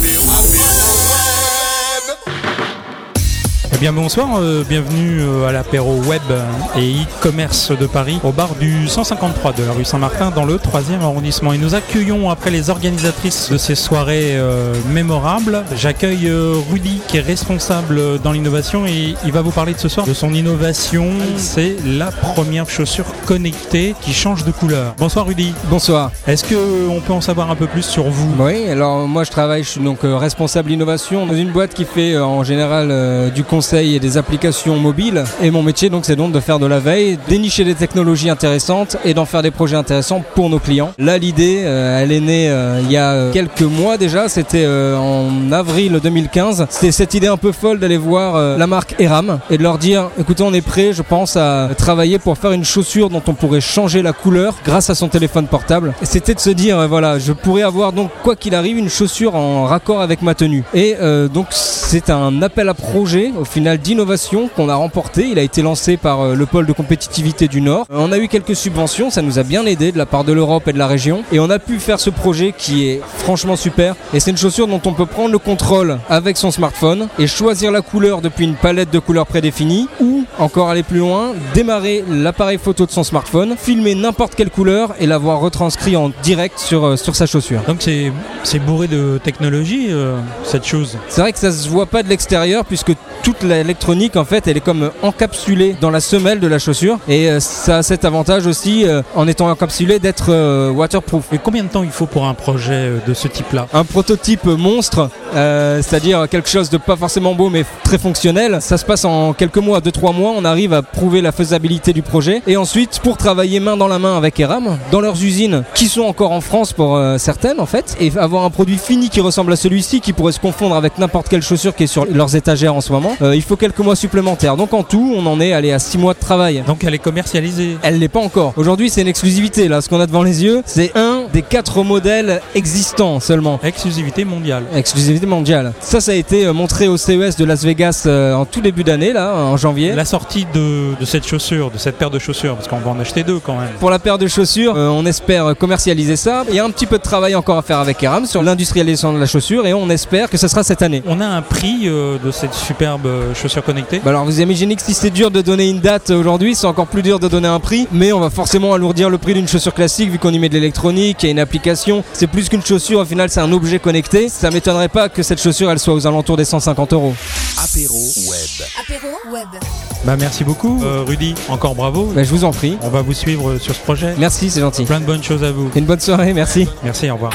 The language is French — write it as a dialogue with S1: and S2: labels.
S1: meu amigo. Eh bien bonsoir, euh, bienvenue euh, à l'apéro web et e-commerce de Paris au bar du 153 de la rue Saint-Martin dans le 3e arrondissement. Et nous accueillons après les organisatrices de ces soirées euh, mémorables. J'accueille euh, Rudy qui est responsable dans l'innovation et il va vous parler de ce soir de son innovation. C'est la première chaussure connectée qui change de couleur. Bonsoir Rudy.
S2: Bonsoir.
S1: Est-ce qu'on peut en savoir un peu plus sur vous?
S2: Oui, alors moi je travaille, je suis donc responsable innovation dans une boîte qui fait en général du conseil et des applications mobiles. Et mon métier donc c'est donc de faire de la veille, dénicher des technologies intéressantes et d'en faire des projets intéressants pour nos clients. Là l'idée, euh, elle est née euh, il y a euh, quelques mois déjà, c'était en avril 2015. C'était cette idée un peu folle d'aller voir la marque Eram et de leur dire écoutez on est prêt je pense à travailler pour faire une chaussure dont on pourrait changer la couleur grâce à son téléphone portable. C'était de se dire voilà je pourrais avoir donc quoi qu'il arrive une chaussure en raccord avec ma tenue. Et donc c'est un appel à projet au final d'innovation qu'on a remporté. Il a été lancé par euh, le pôle de compétitivité du Nord. Euh, on a eu quelques subventions, ça nous a bien aidé de la part de l'Europe et de la région. Et on a pu faire ce projet qui est franchement super. Et c'est une chaussure dont on peut prendre le contrôle avec son smartphone et choisir la couleur depuis une palette de couleurs prédéfinie ou encore aller plus loin, démarrer l'appareil photo de son smartphone, filmer n'importe quelle couleur et l'avoir retranscrit en direct sur, euh, sur sa chaussure.
S1: Donc c'est c'est bourré de technologie euh, cette chose.
S2: C'est vrai que ça se voit pas de l'extérieur puisque toute l'électronique en fait elle est comme encapsulée dans la semelle de la chaussure. Et euh, ça a cet avantage aussi euh, en étant encapsulé d'être euh, waterproof.
S1: Et combien de temps il faut pour un projet de ce type-là?
S2: Un prototype monstre, euh, c'est-à-dire quelque chose de pas forcément beau mais très fonctionnel, ça se passe en quelques mois, 2-3 mois, on arrive à prouver la faisabilité du projet. Et ensuite pour travailler main dans la main avec Eram dans leurs usines qui sont encore en France pour euh, certaines en fait et avoir un produit fini qui ressemble à celui-ci qui pourrait se confondre avec n'importe quelle chaussure qui est sur leurs étagères en ce moment, euh, il faut quelques mois supplémentaires. Donc en tout, on en est allé à 6 mois de travail.
S1: Donc elle est commercialisée.
S2: Elle l'est pas encore. Aujourd'hui, c'est une exclusivité. Là, ce qu'on a devant les yeux, c'est un des quatre modèles existants seulement.
S1: Exclusivité mondiale.
S2: Exclusivité mondiale. Ça, ça a été euh, montré au CES de Las Vegas euh, en tout début d'année, là, en janvier.
S1: La sortie de, de cette chaussure, de cette paire de chaussures, parce qu'on va en acheter deux quand même.
S2: Pour la paire de chaussures, euh, on espère commercialiser ça. Il y a un petit peu de travail encore à faire avec Eram sur l'industrialisation de la chaussure et on espère que ce sera cette année.
S1: On a un prix euh, de cette superbe chaussure connectée.
S2: Bah alors vous imaginez que si c'est dur de donner une date aujourd'hui, c'est encore plus dur de donner un prix, mais on va forcément alourdir le prix d'une chaussure classique vu qu'on y met de l'électronique, il y a une application. C'est plus qu'une chaussure, au final c'est un objet connecté. Ça m'étonnerait pas que cette chaussure elle soit aux alentours des 150 euros.
S3: Apéro web.
S4: Apéro web.
S1: Bah merci beaucoup, euh, Rudy. Encore bravo.
S2: Bah, je vous en prie.
S1: On va vous suivre sur ce projet.
S2: Merci, c'est gentil.
S1: Plein de bonnes choses à vous.
S2: Une bonne soirée, merci.
S1: Merci, au revoir.